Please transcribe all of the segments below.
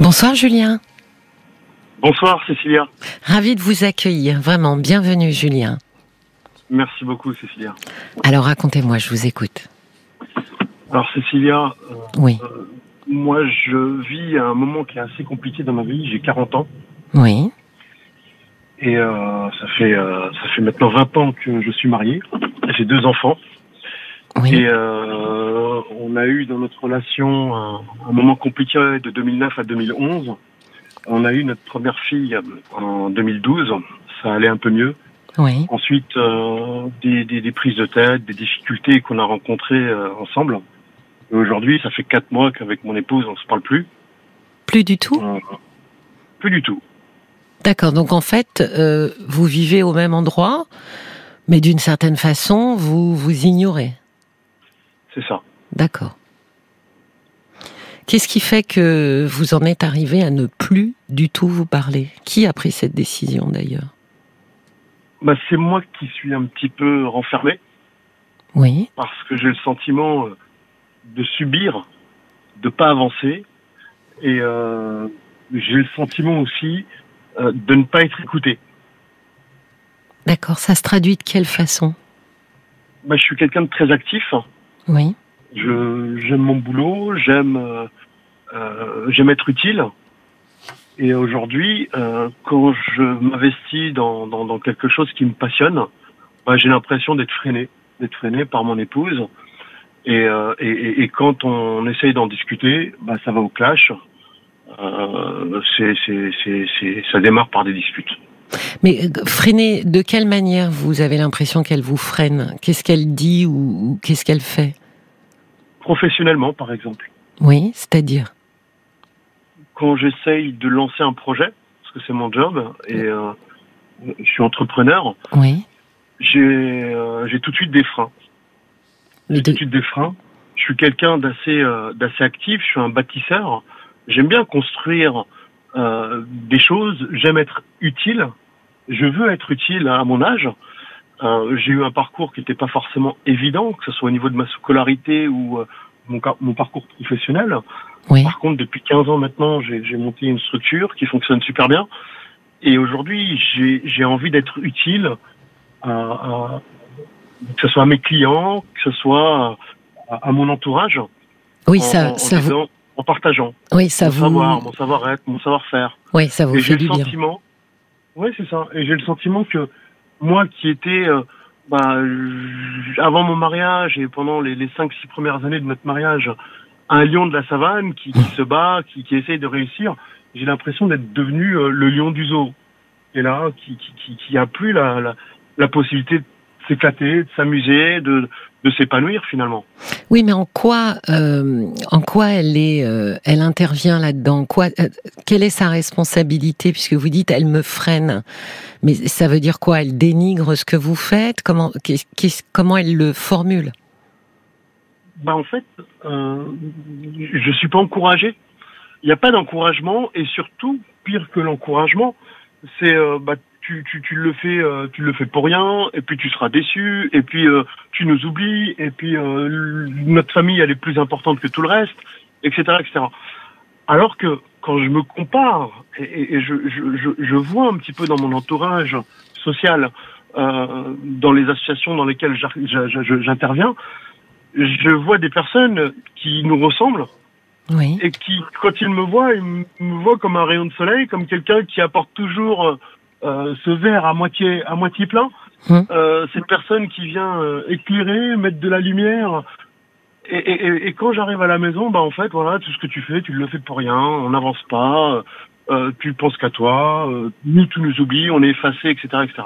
Bonsoir Julien. Bonsoir Cécilia. Ravi de vous accueillir, vraiment. Bienvenue Julien. Merci beaucoup Cécilia. Alors racontez-moi, je vous écoute. Alors Cécilia, euh, Oui, euh, moi je vis un moment qui est assez compliqué dans ma vie. J'ai 40 ans oui, et euh, ça fait ça fait maintenant 20 ans que je suis marié. J'ai deux enfants oui. et euh, on a eu dans notre relation un, un moment compliqué de 2009 à 2011. On a eu notre première fille en 2012. Ça allait un peu mieux. oui. Ensuite, euh, des, des, des prises de tête, des difficultés qu'on a rencontrées euh, ensemble. Et aujourd'hui, ça fait quatre mois qu'avec mon épouse, on se parle plus. Plus du tout? Euh, plus du tout. D'accord, donc en fait, euh, vous vivez au même endroit, mais d'une certaine façon, vous vous ignorez. C'est ça. D'accord. Qu'est-ce qui fait que vous en êtes arrivé à ne plus du tout vous parler? Qui a pris cette décision d'ailleurs? Bah, c'est moi qui suis un petit peu renfermé Oui, parce que j'ai le sentiment euh, de subir, de pas avancer, et euh, j'ai le sentiment aussi euh, de ne pas être écouté. d'accord. Ça se traduit de quelle façon? Bah, je suis quelqu'un de très actif. Oui, j'aime mon boulot, j'aime euh, euh, j'aime être utile. Et aujourd'hui, euh, quand je m'investis dans, dans, quelque chose qui me passionne, bah, j'ai l'impression d'être freiné, d'être freiné par mon épouse. Et, et, et- quand on essaye d'en discuter, bah, ça va au clash. Euh, c'est, c'est, c'est, ça démarre par des disputes. Mais euh, freiner, de quelle manière vous avez l'impression qu'elle vous freine? Qu'est-ce qu'elle dit ou, ou qu'est-ce qu'elle fait? Professionnellement, par exemple, Oui, c'est-à-dire? Quand j'essaye de lancer un projet, parce que c'est mon job, et euh, je suis entrepreneur, Oui. j'ai euh, j'ai tout de suite des freins. J'ai tout de- suite des freins. Je suis quelqu'un d'assez euh, actif. Je suis un bâtisseur. J'aime bien construire euh, des choses. J'aime être utile. Je veux être utile à mon âge. Euh, j'ai eu un parcours qui n'était pas forcément évident, que ce soit au niveau de ma scolarité ou euh, mon, mon parcours professionnel. Oui, Par contre, depuis 15 ans maintenant, j'ai monté une structure qui fonctionne super bien. Et aujourd'hui, j'ai envie d'être utile, à, à- que ce soit à mes clients, que ce soit à, à mon entourage, oui, en, ça, en ça vous, disant- en partageant oui, ça mon vous, savoir, mon savoir-être, mon savoir-faire. oui, ça vous Et fait du bien. sentiment, oui, c'est ça. Et j'ai le sentiment que moi, qui étais, euh, bah, avant mon mariage et pendant les, les cinq, six premières années de notre mariage, un lion de la savane qui, se bat, qui, qui essaye de réussir, j'ai l'impression d'être devenu euh, le lion du zoo. Et là, qui, qui, qui, qui a plus la, la, la possibilité de s'éclater, de s'amuser, de, de s'épanouir finalement. Oui, mais en quoi, euh, en quoi elle est, euh, elle intervient là-dedans? Quoi, euh, quelle est sa responsabilité? Puisque vous dites, elle me freine. Mais ça veut dire quoi? Elle dénigre ce que vous faites? Comment, comment elle le formule? Bah en fait, euh, je suis pas encouragé. Il n'y a pas d'encouragement et surtout pire que l'encouragement, c'est euh, bah tu, tu, tu le fais euh, tu le fais pour rien et puis tu seras déçu et puis euh, tu nous oublies et puis euh, notre famille elle est plus importante que tout le reste etc etc. Alors que quand je me compare et, et- et je, je, je, je vois un petit peu dans mon entourage social dans les associations dans lesquelles j'interviens je vois des personnes qui nous ressemblent Oui, et qui, quand ils me voient, ils me voient comme un rayon de soleil, comme quelqu'un qui apporte toujours euh, euh, ce verre à moitié à moitié plein. Hum. Euh, cette personne qui vient euh, éclairer, mettre de la lumière. Et, et, et- et quand j'arrive à la maison, bah en fait, voilà, tout ce que tu fais, tu le fais pour rien. On n'avance pas. Euh, tu penses qu'à toi. Euh, nous, tu nous oublies. On est effacés, etc., etc.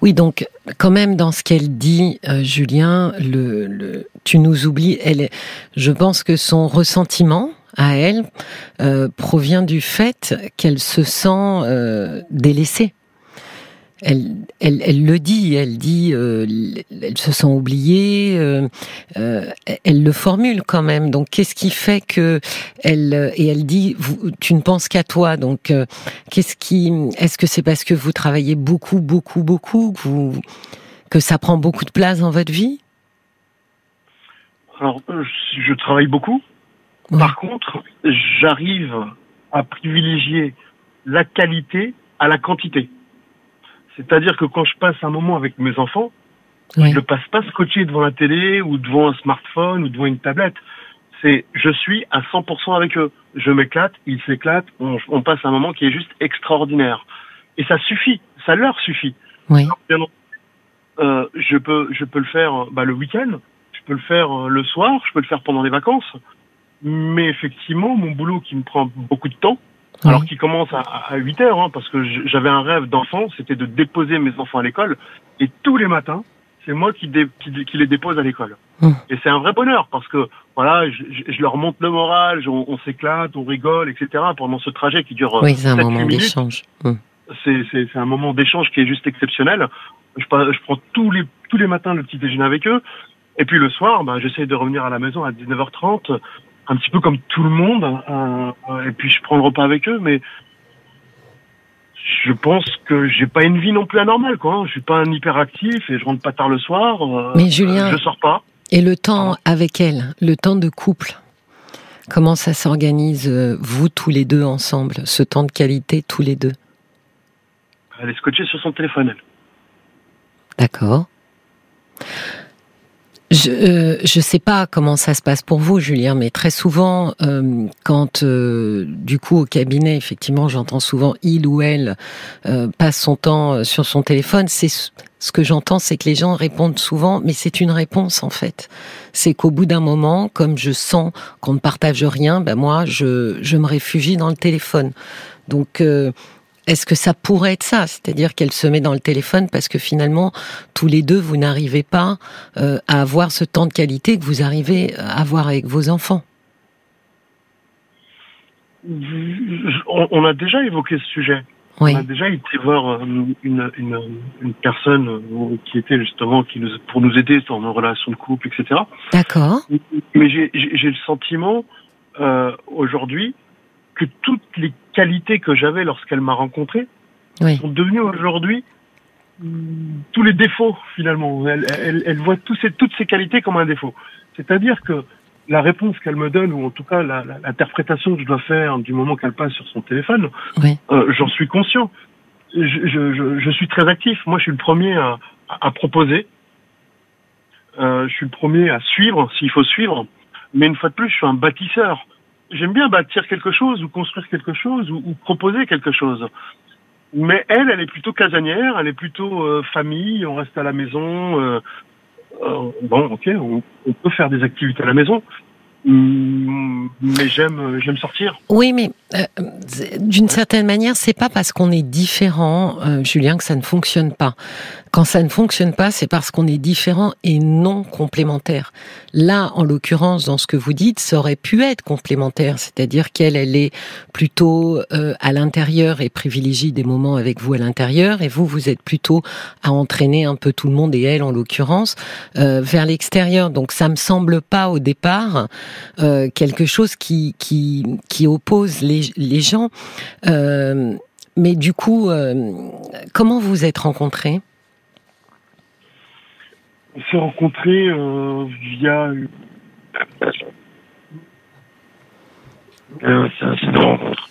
oui. Donc, quand même, dans ce qu'elle dit, euh, Julien, le, le, tu nous oublies. Elle, est- je pense que son ressentiment à elle euh, provient du fait qu'elle se sent euh, délaissée. Elle, elle, elle le dit, elle dit, euh, elle se sent oubliée, elle le formule quand même. Donc, qu'est-ce qui fait que elle et elle dit, tu ne penses qu'à toi. Donc, qu'est-ce qui, est-ce que c'est parce que vous travaillez beaucoup, beaucoup, beaucoup, que, que ça prend beaucoup de place dans votre vie? Alors, je travaille beaucoup. Ouais. Par contre, j'arrive à privilégier la qualité à la quantité. C'est-à-dire que quand je passe un moment avec mes enfants, Oui. je ne passe pas scotché devant la télé ou devant un smartphone ou devant une tablette. C'est je suis à 100% avec eux. Je m'éclate, ils s'éclatent, on, on passe un moment qui est juste extraordinaire. Et ça suffit, ça leur suffit. Oui. Bien entendu, euh, je peux je peux le faire euh, bah, le week-end, je peux le faire euh, le soir, je peux le faire pendant les vacances. Mais effectivement, mon boulot qui me prend beaucoup de temps, alors qui commence à, à 8 heures, hein, parce que j'avais un rêve d'enfant, c'était de déposer mes enfants à l'école. Et tous les matins, c'est moi qui, dé- qui, qui les dépose à l'école. Mmh. Et c'est un vrai bonheur, parce que voilà, je, je- je leur monte le moral, je- on, on s'éclate, on rigole, etc. pendant ce trajet qui dure Oui, c'est un 7-8 moment d'échange. Mm. c'est un moment d'échange qui est juste exceptionnel. Je, prends tous les tous les matins le petit déjeuner avec eux, et puis le soir, ben, j'essaie de revenir à la maison à 19h30, un petit peu comme tout le monde, euh, et puis je prends le repas avec eux, mais je pense que j'ai pas une vie non plus anormale, quoi. hein. Je suis pas un hyperactif et je rentre pas tard le soir. euh, Mais Julien- je sors pas. Et le temps avec elle, le temps de couple, comment ça s'organise, euh, vous tous les deux ensemble, ce temps de qualité tous les deux? Elle est scotchée sur son téléphone. Elle. D'accord. Je euh, je sais pas comment ça se passe pour vous, Julien, mais très souvent, euh, quand euh, du coup au cabinet, effectivement, j'entends souvent il ou elle euh, passe son temps euh, sur son téléphone. C'est ce- que j'entends, c'est que les gens répondent souvent, mais c'est une réponse en fait. C'est qu'au bout d'un moment, comme je sens qu'on ne partage rien, ben moi, je je me réfugie dans le téléphone. Donc euh, est-ce que ça pourrait être ça? C'est-à-dire qu'elle se met dans le téléphone parce que finalement, tous les deux, vous n'arrivez pas euh, à avoir ce temps de qualité que vous arrivez à avoir avec vos enfants. On, a déjà évoqué ce sujet. Oui, On a déjà été voir euh, une, une, une personne euh, qui était justement qui nous, pour nous aider dans nos relations de couple, etc. d'accord. Mais j'ai le sentiment euh, aujourd'hui que toutes les qualités que j'avais lorsqu'elle m'a rencontré Oui, sont devenues aujourd'hui hum, tous les défauts finalement. Elle, elle, elle voit tous ces, toutes ces qualités comme un défaut. C'est-à-dire que la réponse qu'elle me donne, ou en tout cas l'interprétation que je dois faire du moment qu'elle passe sur son téléphone, oui, euh, j'en suis conscient. Je, je, je, je suis très actif. Moi, je suis le premier à, à proposer. Euh, je suis le premier à suivre, s'il faut suivre. Mais une fois de plus, je suis un bâtisseur. J'aime bien bâtir quelque chose ou construire quelque chose ou, proposer quelque chose. Mais elle, elle est plutôt casanière, elle est plutôt euh, famille, on reste à la maison. euh, euh, bon, ok, on, on peut faire des activités à la maison. Hum, Mais j'aime, j'aime sortir. Oui, mais d'une certaine manière, c'est pas parce qu'on est différent, Julien, que ça ne fonctionne pas. Quand ça ne fonctionne pas, c'est parce qu'on est différent et non complémentaire. Là, en l'occurrence, dans ce que vous dites, ça aurait pu être complémentaire, c'est-à-dire qu'elle, elle est plutôt euh, à l'intérieur et privilégie des moments avec vous à l'intérieur, et vous, vous êtes plutôt à entraîner un peu tout le monde et elle, en l'occurrence, euh, vers l'extérieur. Donc, ça me semble pas au départ euh, quelque chose qui qui, qui oppose les, les gens. Euh, mais du coup, euh, comment vous êtes rencontrés? On s'est rencontrés euh, via une- Euh, c'est un site de rencontre.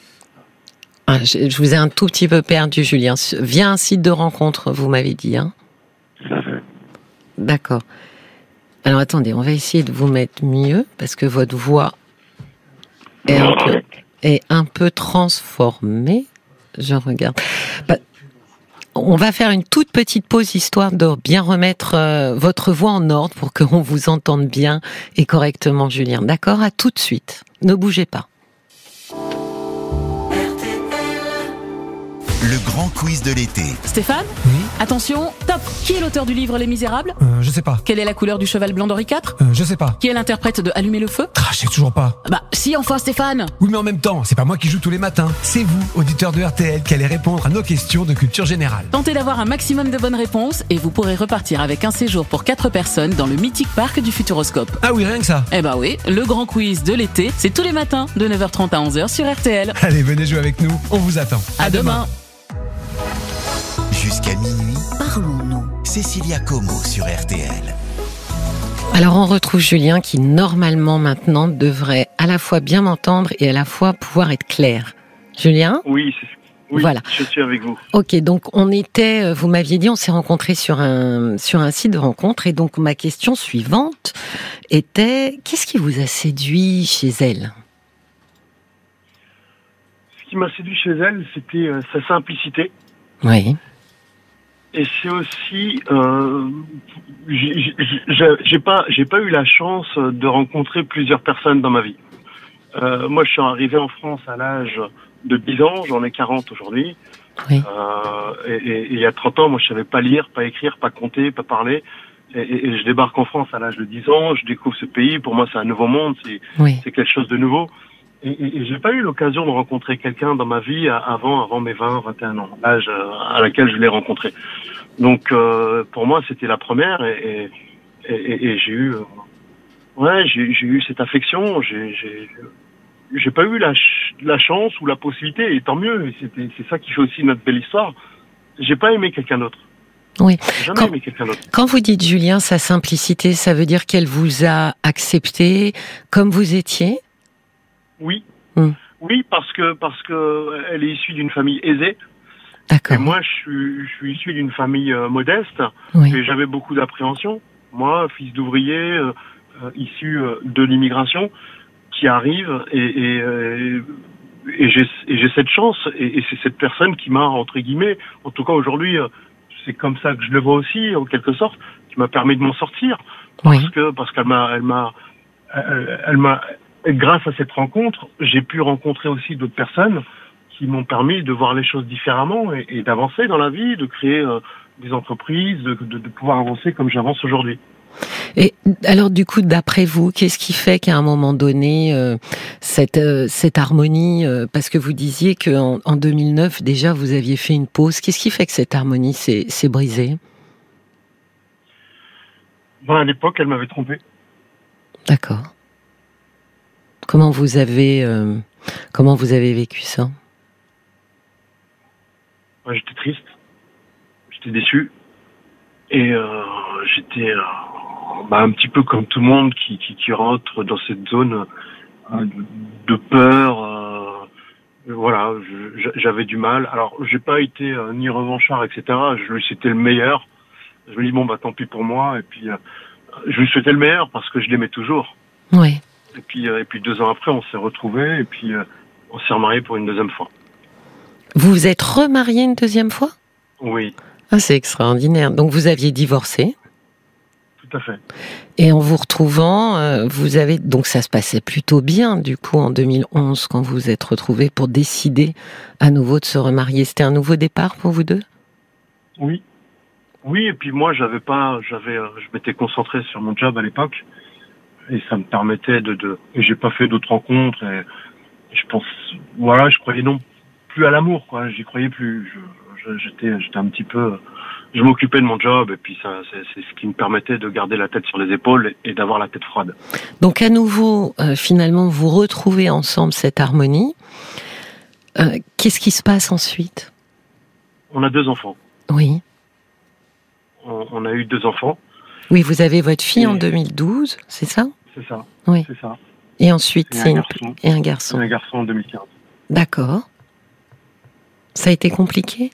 ah, je, je vous ai un tout petit peu perdu, Julien. Via un site de rencontre, vous m'avez dit. Hein Tout à fait. D'accord. Alors attendez, on va essayer de vous mettre mieux parce que votre voix est un peu, est un peu transformée. Je regarde. Bah, on va faire une toute petite pause histoire de bien remettre euh, votre voix en ordre pour qu'on vous entende bien et correctement, Julien. D'accord? À tout de suite. Ne bougez pas. Le grand quiz de l'été. Stéphane? Oui Attention, top Qui est l'auteur du livre Les Misérables euh, Je sais pas. Quelle est la couleur du cheval blanc d'Henri IV Euh, je sais pas. Qui est l'interprète de Allumer le feu Ah, je sais toujours pas. Bah si enfin Stéphane Oui, mais en même temps, c'est pas moi qui joue tous les matins. C'est vous, auditeur de RTL, qui allez répondre à nos questions de culture générale. Tentez d'avoir un maximum de bonnes réponses et vous pourrez repartir avec un séjour pour 4 personnes dans le mythique parc du Futuroscope. Ah oui, rien que ça. Eh bah oui, le grand quiz de l'été, c'est tous les matins de 9h30 à 11h sur RTL. Allez, venez jouer avec nous. On vous attend. À, demain. Jusqu'à minuit, parlons-nous. Cécilia Como sur RTL. Alors on retrouve Julien qui normalement maintenant devrait à la fois bien m'entendre et à la fois pouvoir être clair. Julien? Oui, c'est oui, Voilà. je suis avec vous. Ok, donc on était, euh, vous m'aviez dit, on s'est rencontrés sur un sur un site de rencontre, et donc ma question suivante était qu'est-ce qui vous a séduit chez elle? Ce qui m'a séduit chez elle, c'était euh, sa simplicité. Oui, Et c'est aussi, euh, j'ai pas, j'ai pas eu la chance de rencontrer plusieurs personnes dans ma vie. Euh, moi, je suis arrivé en France à l'âge de 10 ans, j'en ai 40 aujourd'hui. oui, Euh, et, et- et il y a 30 ans, moi, je savais pas lire, pas écrire, pas compter, pas parler. Et, je débarque en France à l'âge de 10 ans, je découvre ce pays. Pour moi, c'est un nouveau monde, c'est oui. c'est quelque chose de nouveau. Et, et, et j'ai pas eu l'occasion de rencontrer quelqu'un dans ma vie avant, avant mes 20, 21 ans, l'âge euh, à laquelle je l'ai rencontré. Donc, euh, pour moi, c'était la première et, et, et- et j'ai eu, euh, ouais, j'ai j'ai eu cette affection. J'ai, j'ai, j'ai pas eu la, ch- la chance ou la possibilité, et tant mieux. et C'était, c'est ça qui fait aussi notre belle histoire. J'ai pas aimé quelqu'un d'autre. Oui. Quand- aimé quelqu'un d'autre. Quand vous dites Julien, sa simplicité, ça veut dire qu'elle vous a accepté comme vous étiez? Oui. Hmm. Oui, parce que parce que elle est issue d'une famille aisée. Et D'accord. moi, je suis, je suis issu d'une famille euh, modeste Oui, et j'avais beaucoup d'appréhension. Moi, fils d'ouvrier, euh, euh, issu euh, de l'immigration, qui arrive et, et, euh, et j'ai et j'ai cette chance et, et c'est cette personne qui m'a entre guillemets, en tout cas aujourd'hui, euh, c'est comme ça que je le vois aussi en quelque sorte, qui m'a permis de m'en sortir oui, parce que parce qu'elle m'a elle m'a elle, elle m'a grâce à cette rencontre, j'ai pu rencontrer aussi d'autres personnes qui m'ont permis de voir les choses différemment et, et d'avancer dans la vie, de créer euh, des entreprises, de, de, de pouvoir avancer comme j'avance aujourd'hui. Et alors, du coup, d'après vous, qu'est-ce qui fait qu'à un moment donné, euh, cette, euh, cette harmonie, parce que vous disiez qu'en en 2009, déjà, vous aviez fait une pause, qu'est-ce qui fait que cette harmonie s'est s'est brisée? Bon, à l'époque, elle m'avait trompé. D'accord. Comment vous avez, euh, comment vous avez vécu ça? Moi, j'étais triste, j'étais déçu et euh, j'étais euh, bah, un petit peu comme tout le monde qui, qui, qui rentre dans cette zone euh, de, peur. euh, voilà, j'avais du mal. Alors, j'ai pas été euh, ni revanchard, etc. Je lui souhaitais le meilleur. Je me dis bon bah tant pis pour moi. Et puis, euh, je lui souhaitais le meilleur parce que je l'aimais toujours. Oui. Et puis, euh, et puis deux ans après, on s'est retrouvés et puis euh, on s'est remariés pour une deuxième fois. Vous vous êtes remarié une deuxième fois? Oui, Ah, c'est extraordinaire. Donc, vous aviez divorcé? tout à fait. Et en vous retrouvant, euh, vous avez donc ça se passait plutôt bien du coup en 2011 quand vous vous êtes retrouvés pour décider à nouveau de se remarier. C'était un nouveau départ pour vous deux? Oui. Oui, et puis moi, j'avais pas, j'avais, je m'étais concentré sur mon job à l'époque, et ça me permettait de, de, et j'ai pas fait d'autres rencontres, et, je pense, voilà, je croyais non plus à l'amour, quoi, j'y croyais plus, j'étais, j'étais un petit peu, je m'occupais de mon job, et puis ça, c'est, c'est ce qui me permettait de garder la tête sur les épaules et d'avoir la tête froide. Donc à nouveau, euh, finalement, vous retrouvez ensemble cette harmonie. Euh, Qu'est-ce qui se passe ensuite? On a deux enfants. Oui. On, on a eu deux enfants, Oui, vous avez votre fille en Et- 2012, c'est ça? C'est ça. Oui. C'est ça. Et ensuite, Et un c'est une... garçon. et un C'est garçon. un garçon en 2015. D'accord. Ça a été compliqué?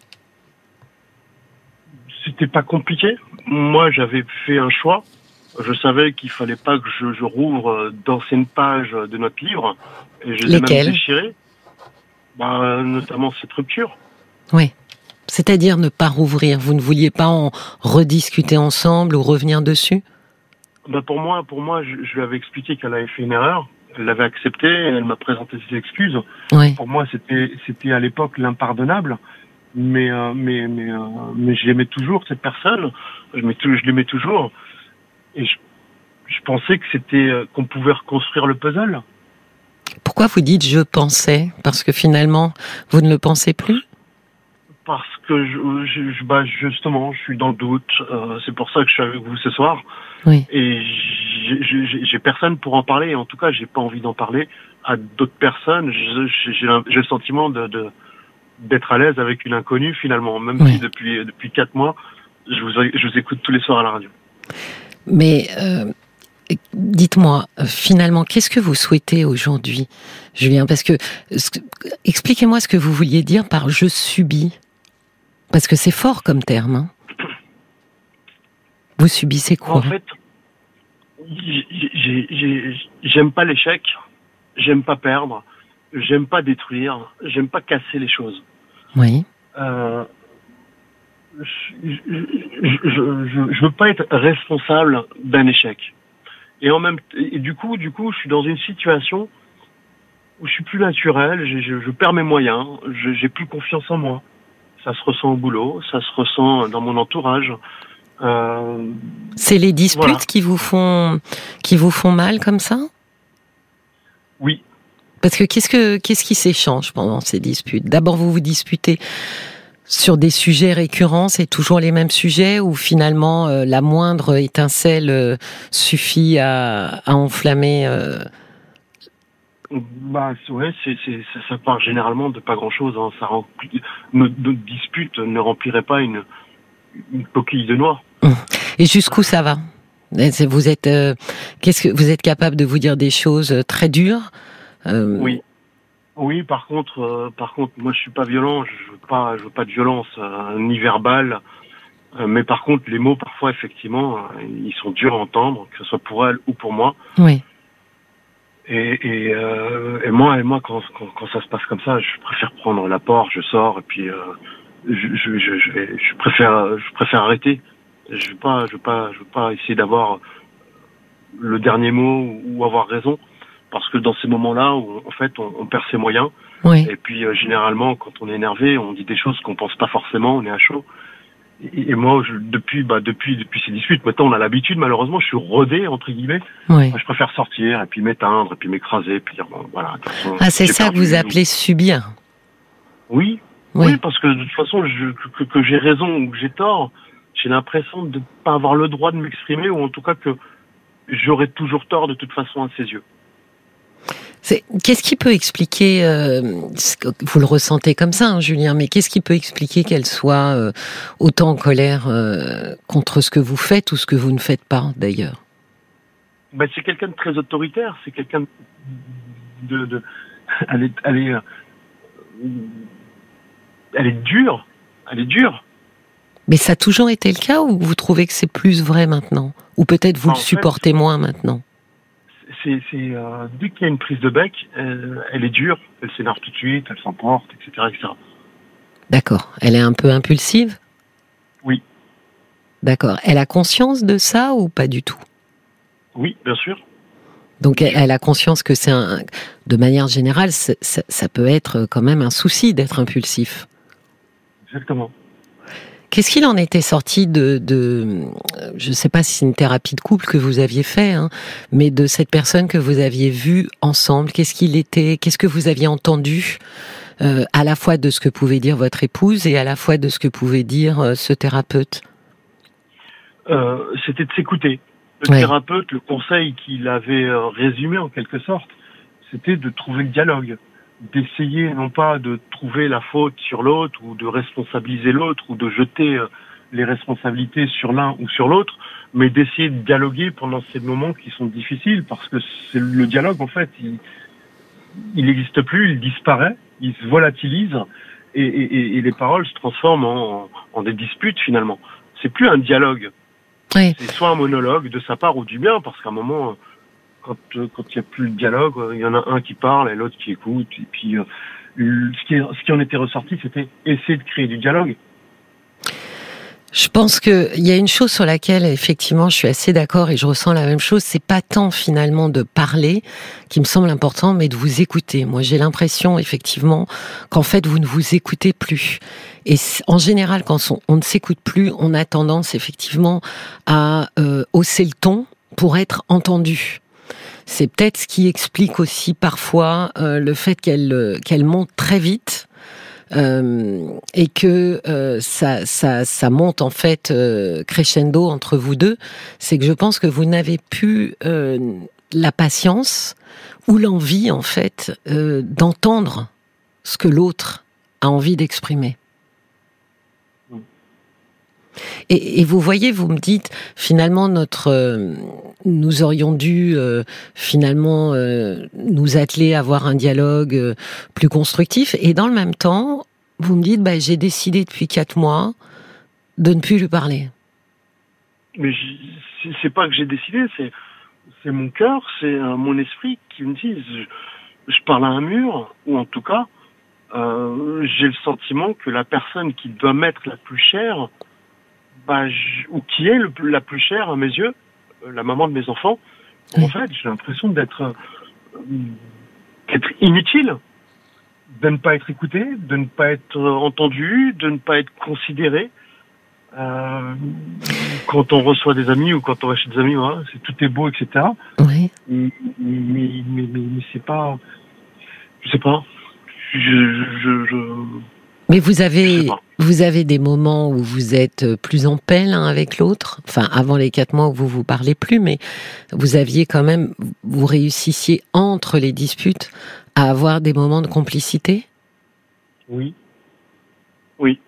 C'était pas compliqué. Moi, j'avais fait un choix. Je savais qu'il fallait pas que je, je rouvre euh, d'anciennes pages de notre livre. Et je les ai Lesquelles? même déchirées. Bah, notamment cette rupture. Oui. C'est-à-dire ne pas rouvrir. Vous ne vouliez pas en rediscuter ensemble ou revenir dessus? Bah, pour moi, pour moi, je, je lui avais expliqué qu'elle avait fait une erreur. Elle l'avait accepté. Elle m'a présenté ses excuses. Oui. Pour moi, c'était, c'était à l'époque l'impardonnable. Mais, euh, mais, mais, euh, mais je l'aimais toujours cette personne. Je, l'aimais tou- je l'aimais toujours. Et je, je pensais que c'était euh, qu'on pouvait reconstruire le puzzle. Pourquoi vous dites je pensais Parce que finalement, vous ne le pensez plus? Parce que je, bah justement, je suis dans le doute. Euh, c'est pour ça que je suis avec vous ce soir. Oui. Et j'ai- personne pour en parler. En tout cas, j'ai pas envie d'en parler à d'autres personnes. J'ai le sentiment de de- d'être à l'aise avec une inconnue finalement, même Oui. si depuis depuis quatre mois, je vous je vous écoute tous les soirs à la radio. Mais euh, dites-moi, finalement, qu'est-ce que vous souhaitez aujourd'hui, Julien? Parce que, expliquez-moi ce que vous vouliez dire par je subis. Parce que c'est fort comme terme. Hein. Vous subissez quoi? En fait, j'aime pas l'échec, j'aime pas perdre, j'aime pas détruire, j'aime pas casser les choses. Oui. Euh, je, je, je, veux pas être responsable d'un échec. Et en même et du coup, du coup, je suis dans une situation où je suis plus naturel, je, je perds mes moyens, j'ai plus confiance en moi. Ça se ressent au boulot, ça se ressent dans mon entourage. Euh, C'est les disputes qui vous font qui vous font mal comme ça? Oui. Parce que qu'est-ce que qu'est-ce qui s'échange pendant ces disputes? D'abord, vous vous disputez sur des sujets récurrents, c'est toujours les mêmes sujets ou finalement euh, la moindre étincelle euh, suffit à, à enflammer. Bah ouais, c'est, c'est, ça part généralement de pas grand-chose. Hein. Ça remplit, notre, dispute ne remplirait pas une, une coquille de noix. Et jusqu'où ça va? Vous êtes, euh, qu'est-ce que vous êtes capable de vous dire des choses très dures Oui. Oui, par contre, euh, par contre, moi je suis pas violent, je veux pas, je veux pas de violence euh, ni verbale, euh, mais par contre les mots parfois effectivement ils sont durs à entendre, que ce soit pour elle ou pour moi. Oui. Et, et, et moi, et moi quand, quand, quand, ça se passe comme ça, je préfère prendre la porte, je sors et puis je, je, je, je, vais, je préfère, je préfère arrêter. Je veux pas, je veux pas, je veux pas essayer d'avoir le dernier mot ou avoir raison parce que dans ces moments-là en fait on, perd ses moyens oui. et puis euh, généralement quand on est énervé on dit des choses qu'on pense pas forcément on est à chaud et, moi je, depuis bah depuis depuis ces disputes maintenant on a l'habitude malheureusement je suis rodé entre guillemets. Oui. je préfère sortir et puis m'éteindre et puis m'écraser et puis dire bon voilà façon, ah c'est ça que vous appelez subir. Oui, oui. Oui parce que de toute façon je, que, que j'ai raison ou que j'ai tort j'ai l'impression de pas avoir le droit de m'exprimer ou en tout cas que j'aurai toujours tort de toute façon à ses yeux Qu'est-ce qui peut expliquer, euh, vous le ressentez comme ça, hein, Julien, mais qu'est-ce qui peut expliquer qu'elle soit euh, autant en colère euh, contre ce que vous faites ou ce que vous ne faites pas, d'ailleurs? Ben, C'est quelqu'un de très autoritaire, c'est quelqu'un de, de, Elle est, elle est, elle est dure, elle est dure. Mais ça a toujours été le cas ou vous trouvez que c'est plus vrai maintenant? Ou peut-être vous en le supportez fait, moins maintenant? C'est euh, dès qu'il y a une prise de bec, elle, elle est dure, elle s'énerve tout de suite, elle s'emporte, etc., etc. D'accord. Elle est un peu impulsive? Oui. D'accord. Elle a conscience de ça ou pas du tout? Oui, bien sûr. Donc elle, elle a conscience que c'est un, de manière générale, ça, ça peut être quand même un souci d'être impulsif. Exactement. Qu'est-ce qu'il en était sorti de, de je ne sais pas si c'est une thérapie de couple que vous aviez fait, hein, mais de cette personne que vous aviez vue ensemble Qu'est-ce qu'il était Qu'est-ce que vous aviez entendu euh, à la fois de ce que pouvait dire votre épouse et à la fois de ce que pouvait dire euh, ce thérapeute? Euh, C'était de s'écouter. Le ouais. thérapeute, le conseil qu'il avait résumé en quelque sorte, c'était de trouver le dialogue d'essayer non pas de trouver la faute sur l'autre ou de responsabiliser l'autre ou de jeter les responsabilités sur l'un ou sur l'autre, mais d'essayer de dialoguer pendant ces moments qui sont difficiles parce que c'est le dialogue en fait, il il n'existe plus, il disparaît, il se volatilise et, et, et les paroles se transforment en, en des disputes finalement. C'est plus un dialogue. Oui. C'est soit un monologue de sa part ou du bien parce qu'à un moment quand quand il y a plus de dialogue, il y en a un qui parle et l'autre qui écoute. Et puis, euh, ce qui en était ressorti, c'était essayer de créer du dialogue. Je pense qu'il y a une chose sur laquelle effectivement je suis assez d'accord et je ressens la même chose. C'est pas tant finalement de parler qui me semble important, mais de vous écouter. Moi, j'ai l'impression effectivement qu'en fait vous ne vous écoutez plus. Et en général, quand on, ne s'écoute plus, on a tendance effectivement à euh, hausser le ton pour être entendu. C'est peut-être ce qui explique aussi parfois euh, le fait qu'elle euh, qu'elle monte très vite. Euh, et que ça, monte en fait crescendo entre vous deux, c'est que je pense que vous n'avez plus la patience ou l'envie en fait d'entendre ce que l'autre a envie d'exprimer. Et, vous voyez, vous me dites, finalement, notre, euh, nous aurions dû euh, finalement euh, nous atteler à avoir un dialogue plus constructif. Et dans le même temps, vous me dites, bah, j'ai décidé depuis quatre mois de ne plus lui parler. Mais c'est pas que j'ai décidé, c'est mon cœur, c'est mon esprit qui me dit, je, je, parle à un mur, ou en tout cas, j'ai le sentiment que la personne qui doit m'être la plus chère bah, ou qui est la plus chère à mes yeux, euh, la maman de mes enfants, en fait, j'ai l'impression d'être euh, inutile, de ne pas être écouté, de ne pas être entendu, de ne pas être considéré. Euh, quand on reçoit des amis ou quand on va chez des amis, voilà, c'est tout est beau, etc. Oui. Mais, mais, mais, mais c'est pas, je sais pas. Je, je, je, mais vous avez, vous avez des moments où vous êtes plus en paix l'un avec l'autre? Enfin, avant les quatre mois où vous vous parlez plus, mais vous aviez quand même, vous réussissiez entre les disputes à avoir des moments de complicité? Oui. Oui.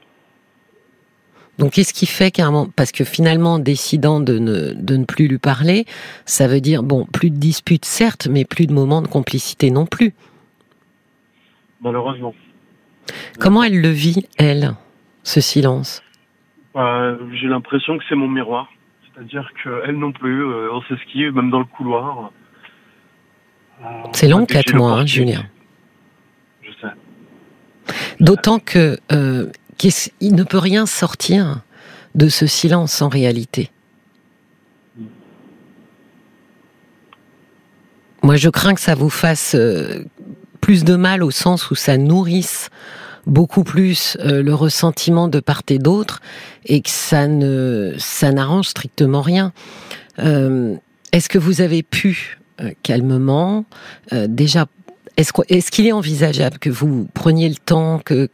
Donc, qu'est-ce qui fait qu'à un moment, parce que finalement, en décidant de ne, de ne plus lui parler, ça veut dire, bon, plus de disputes, certes, mais plus de moments de complicité non plus. Malheureusement. Comment elle le vit, elle, ce silence bah, J'ai l'impression que c'est mon miroir. C'est-à-dire qu'elle non plus, euh, on s'esquive, même dans le couloir. Euh, c'est long, quatre mois, hein, Julien. Je sais. D'autant que euh, il ne peut rien sortir de ce silence en réalité. Moi, je crains que ça vous fasse plus de mal au sens où ça nourrisse beaucoup plus euh, le ressentiment de part et d'autre et que ça ne ça n'arrange strictement rien. Euh, est-ce que vous avez pu euh, calmement déjà est-ce est-ce qu'il est envisageable que vous preniez le temps que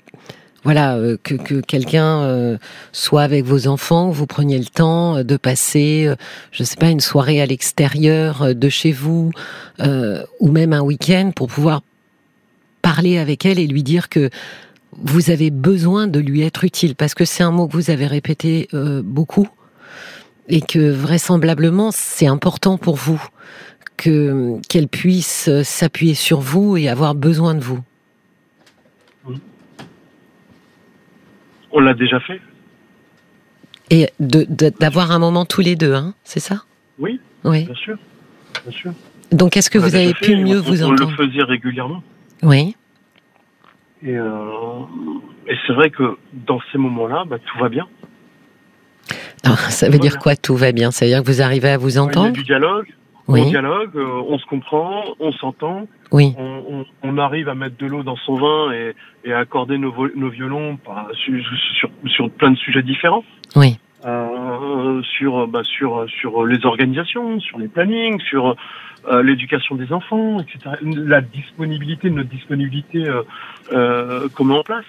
voilà que, que quelqu'un soit avec vos enfants, vous preniez le temps de passer, je sais pas, une soirée à l'extérieur de chez vous ou même un week-end pour pouvoir parler avec elle et lui dire que vous avez besoin de lui être utile parce que c'est un mot que vous avez répété euh, beaucoup et que vraisemblablement c'est important pour vous que qu'elle puisse s'appuyer sur vous et avoir besoin de vous. On l'a déjà fait. Et d'avoir un moment tous les deux, hein, c'est ça? Oui. Oui. Bien sûr. Bien sûr. Donc est-ce que vous avez pu mieux vous entendre On le faisait régulièrement. Oui. Et, euh, et c'est vrai que dans ces moments-là, bah, tout va bien. Alors, ça veut dire quoi tout va bien? Ça veut dire que vous arrivez à vous entendre Il y a du dialogue. Oui. On dialogue, euh, on se comprend, on s'entend. Oui. On, on, on, arrive à mettre de l'eau dans son vin et, et à accorder nos, nos violons par, sur, sur, sur, plein de sujets différents. Oui. Euh, sur, bah, sur, sur les organisations, sur les plannings, sur euh, l'éducation des enfants, etc. La disponibilité, notre disponibilité, euh, euh, comment en place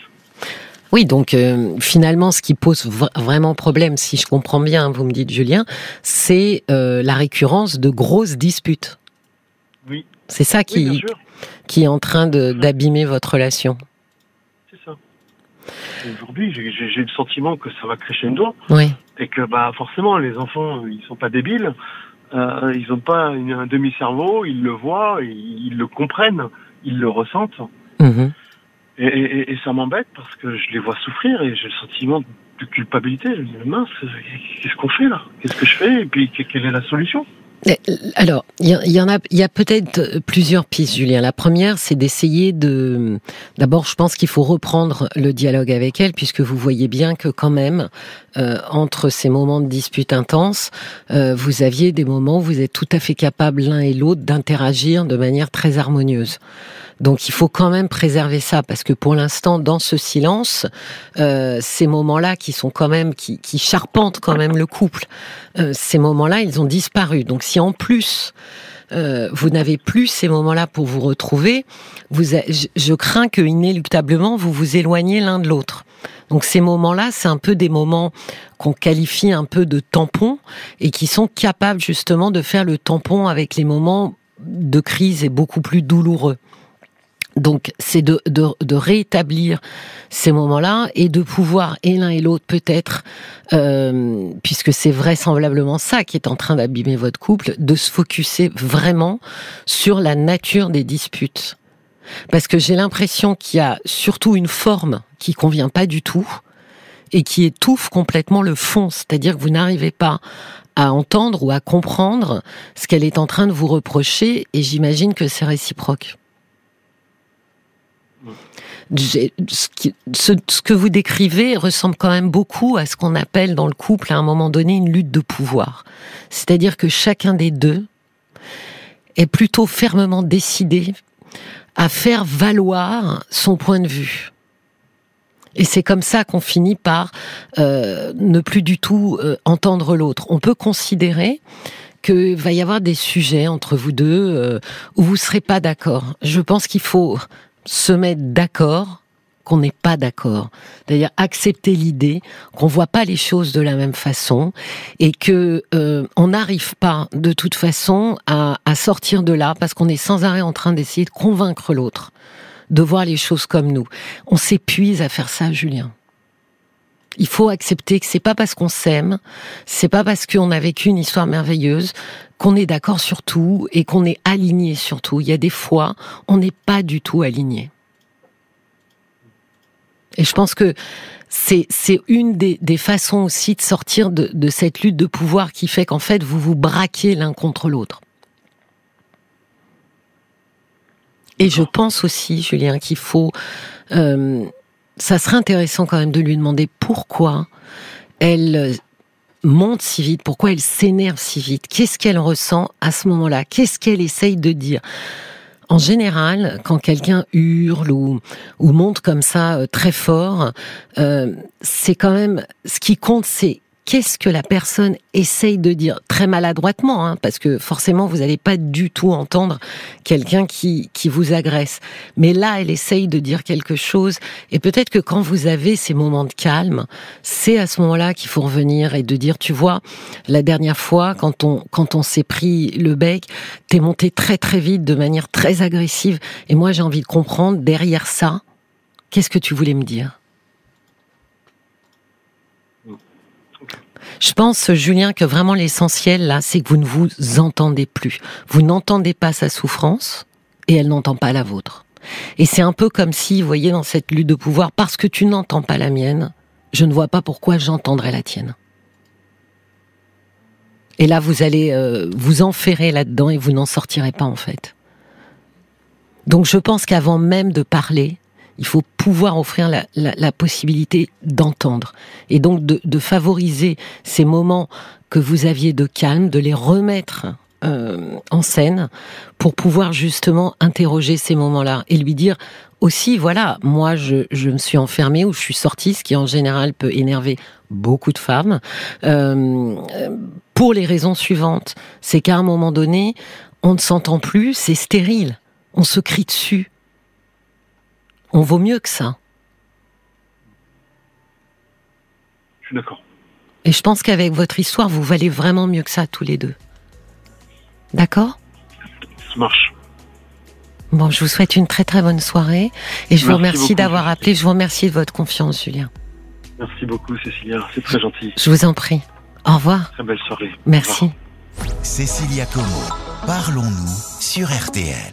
oui, donc euh, finalement, ce qui pose vraiment problème, si je comprends bien, vous me dites Julien, c'est euh, la récurrence de grosses disputes. Oui. C'est ça qui, qui est en train d'abîmer votre relation. C'est ça. Aujourd'hui, j'ai le sentiment que ça va crescendo. Oui. Et que bah forcément, les enfants, ils sont pas débiles. Euh, ils n'ont pas un demi-cerveau, ils le voient, ils, le comprennent, ils le ressentent. Mhm. Et, et, et, ça m'embête parce que je les vois souffrir et j'ai le sentiment de culpabilité. Je me dis, mince, qu'est-ce qu'on fait là? Qu'est-ce que je fais? Et puis, quelle est la solution? Alors, il y, en a, il y a peut-être plusieurs pistes, Julien. La première, c'est d'essayer de. D'abord, je pense qu'il faut reprendre le dialogue avec elle, puisque vous voyez bien que quand même, euh, entre ces moments de dispute intense, euh, vous aviez des moments où vous êtes tout à fait capable l'un et l'autre d'interagir de manière très harmonieuse. Donc il faut quand même préserver ça parce que pour l'instant, dans ce silence, euh, ces moments-là qui sont quand même qui, qui charpentent quand même le couple, euh, ces moments-là, ils ont disparu. Donc si en plus euh, vous n'avez plus ces moments-là pour vous retrouver, je crains que inéluctablement vous vous éloignez l'un de l'autre. Donc ces moments-là, c'est un peu des moments qu'on qualifie un peu de tampons et qui sont capables justement de faire le tampon avec les moments de crise et beaucoup plus douloureux. Donc, c'est de, de, rétablir ces moments-là et de pouvoir, et l'un et l'autre peut-être, euh, puisque c'est vraisemblablement ça qui est en train d'abîmer votre couple, de se focuser vraiment sur la nature des disputes. Parce que j'ai l'impression qu'il y a surtout une forme qui convient pas du tout et qui étouffe complètement le fond, c'est-à-dire que vous n'arrivez pas à entendre ou à comprendre ce qu'elle est en train de vous reprocher et j'imagine que c'est réciproque ce, que vous décrivez ressemble quand même beaucoup à ce qu'on appelle dans le couple à un moment donné une lutte de pouvoir. C'est-à-dire que chacun des deux est plutôt fermement décidé à faire valoir son point de vue. Et c'est comme ça qu'on finit par euh, ne plus du tout euh, entendre l'autre. On peut considérer qu'il va y avoir des sujets entre vous deux euh, où vous serez pas d'accord. Je pense qu'il faut se mettre d'accord qu'on n'est pas d'accord. C'est-à-dire accepter l'idée qu'on voit pas les choses de la même façon et que euh, on n'arrive pas de toute façon à, à sortir de là parce qu'on est sans arrêt en train d'essayer de convaincre l'autre de voir les choses comme nous. On s'épuise à faire ça, Julien. Il faut accepter que c'est pas parce qu'on s'aime, c'est pas parce qu'on a vécu une histoire merveilleuse qu'on est d'accord sur tout et qu'on est aligné sur tout. Il y a des fois, on n'est pas du tout aligné. Et je pense que c'est une des, façons aussi de sortir de, cette lutte de pouvoir qui fait qu'en fait vous vous braquez l'un contre l'autre. Et je pense aussi, Julien, qu'il faut euh, ça serait intéressant quand même de lui demander pourquoi elle monte si vite, pourquoi elle s'énerve si vite, qu'est-ce qu'elle ressent à ce moment-là, qu'est-ce qu'elle essaye de dire. En général, quand quelqu'un hurle ou, monte comme ça euh, très fort, euh, c'est quand même ce qui compte, c'est qu'est-ce que la personne essaye de dire très maladroitement, hein, parce que forcément vous n'allez pas du tout entendre quelqu'un qui, qui vous agresse. Mais là, elle essaye de dire quelque chose, et peut-être que quand vous avez ces moments de calme, c'est à ce moment-là qu'il faut revenir et de dire, tu vois, la dernière fois, quand on, quand on s'est pris le bec, t'es monté très très vite, de manière très agressive, et moi j'ai envie de comprendre derrière ça, qu'est-ce que tu voulais me dire? Je pense, Julien, que vraiment l'essentiel là, c'est que vous ne vous entendez plus. Vous n'entendez pas sa souffrance et elle n'entend pas la vôtre. Et c'est un peu comme si, vous voyez, dans cette lutte de pouvoir, parce que tu n'entends pas la mienne, je ne vois pas pourquoi j'entendrais la tienne. Et là, vous allez euh, vous enferrer là-dedans et vous n'en sortirez pas en fait. Donc je pense qu'avant même de parler, il faut pouvoir offrir la, possibilité d'entendre. Et donc de, favoriser ces moments que vous aviez de calme, de les remettre euh, en scène pour pouvoir justement interroger ces moments-là et lui dire aussi, voilà, moi je, me suis enfermée ou je suis sortie, ce qui en général peut énerver beaucoup de femmes, euh, pour les raisons suivantes. C'est qu'à un moment donné, on ne s'entend plus, c'est stérile, on se crie dessus on vaut mieux que ça. Je suis d'accord. Et je pense qu'avec votre histoire, vous valez vraiment mieux que ça tous les deux. D'accord? Ça marche. Bon, je vous souhaite une très très bonne soirée et je vous remercie d'avoir appelé. Je vous remercie de votre confiance, Julien. Merci beaucoup, Cécilia. C'est très gentil. Je vous en prie. Au revoir. Très belle soirée. Merci. Cécilia Como, parlons-nous sur RTL.